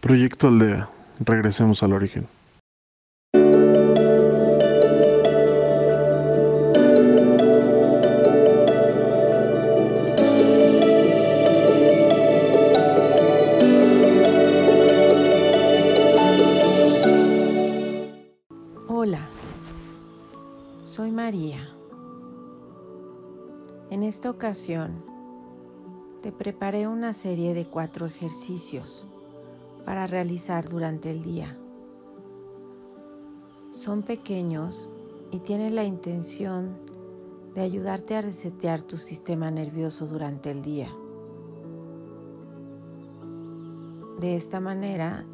Proyecto Aldea. Regresemos al origen. Hola, soy María. En esta ocasión te preparé una serie de cuatro ejercicios para realizar durante el día. Son pequeños y tienen la intención de ayudarte a resetear tu sistema nervioso durante el día. De esta manera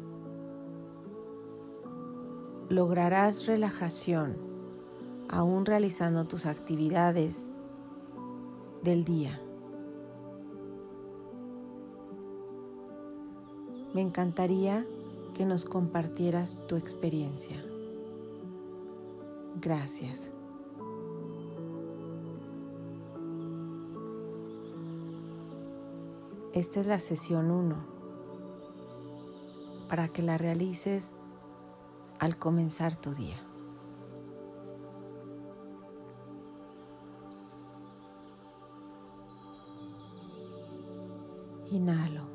lograrás relajación aún realizando tus actividades del día. Me encantaría que nos compartieras tu experiencia. Gracias. Esta es la sesión 1 para que la realices al comenzar tu día. Inhalo.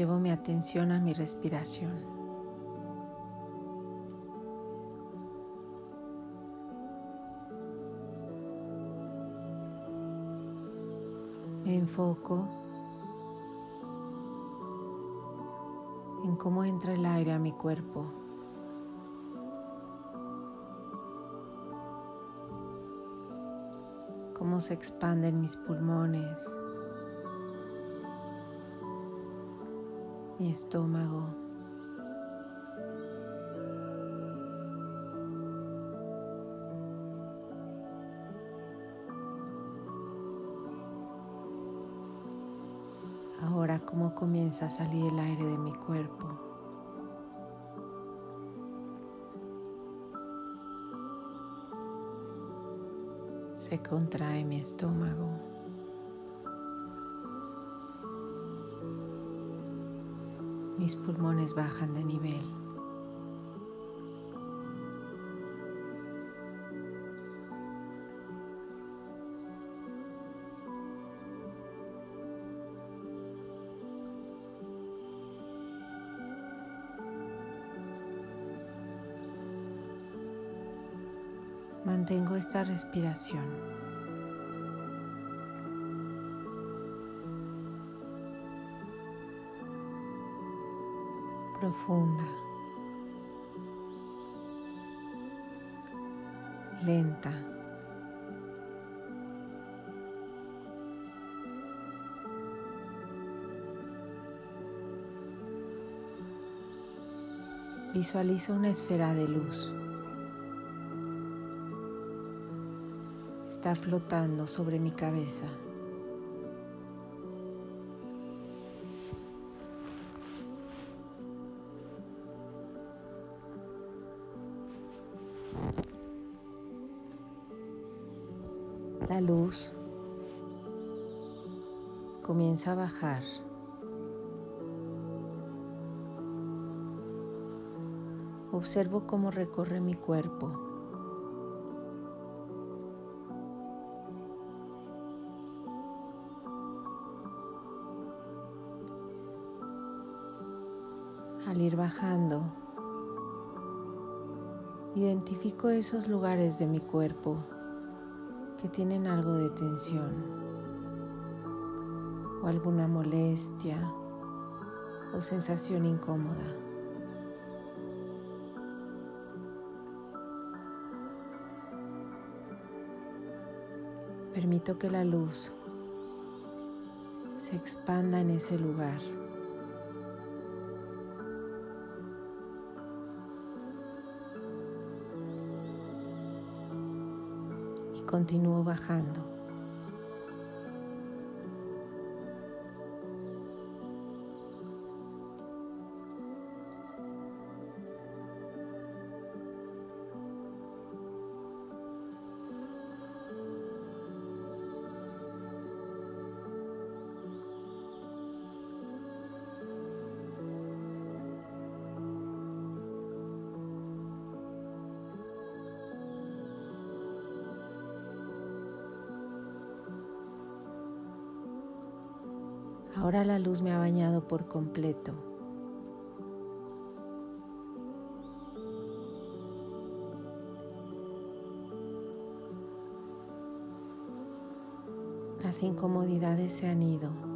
Llevo mi atención a mi respiración. Me enfoco en cómo entra el aire a mi cuerpo. Cómo se expanden mis pulmones. Mi estómago. Ahora cómo comienza a salir el aire de mi cuerpo. Se contrae mi estómago. Mis pulmones bajan de nivel. Mantengo esta respiración. Profunda, lenta. Visualizo una esfera de luz. Está flotando sobre mi cabeza. La luz comienza a bajar. Observo cómo recorre mi cuerpo. Al ir bajando, identifico esos lugares de mi cuerpo que tienen algo de tensión o alguna molestia o sensación incómoda. Permito que la luz se expanda en ese lugar. Y continúo bajando. Ahora la luz me ha bañado por completo. Las incomodidades se han ido.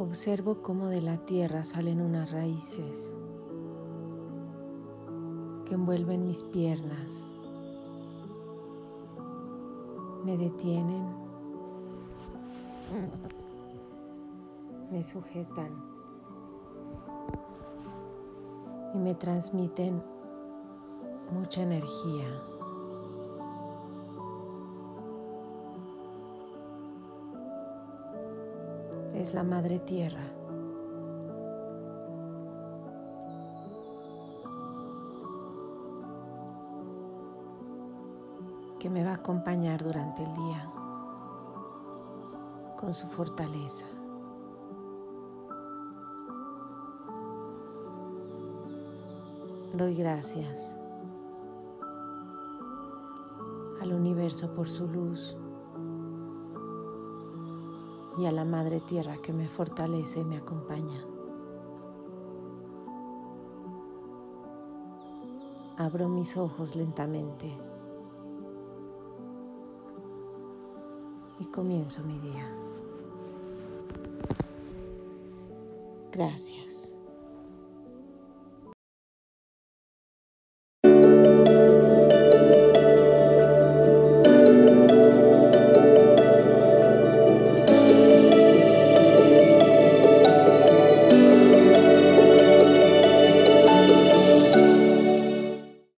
Observo cómo de la tierra salen unas raíces que envuelven mis piernas, me detienen, me sujetan. Y me transmiten mucha energía. Es la Madre Tierra. que me va a acompañar durante el día con su fortaleza. Doy gracias al universo por su luz y a la Madre Tierra que me fortalece y me acompaña. Abro mis ojos lentamente y comienzo mi día. Gracias.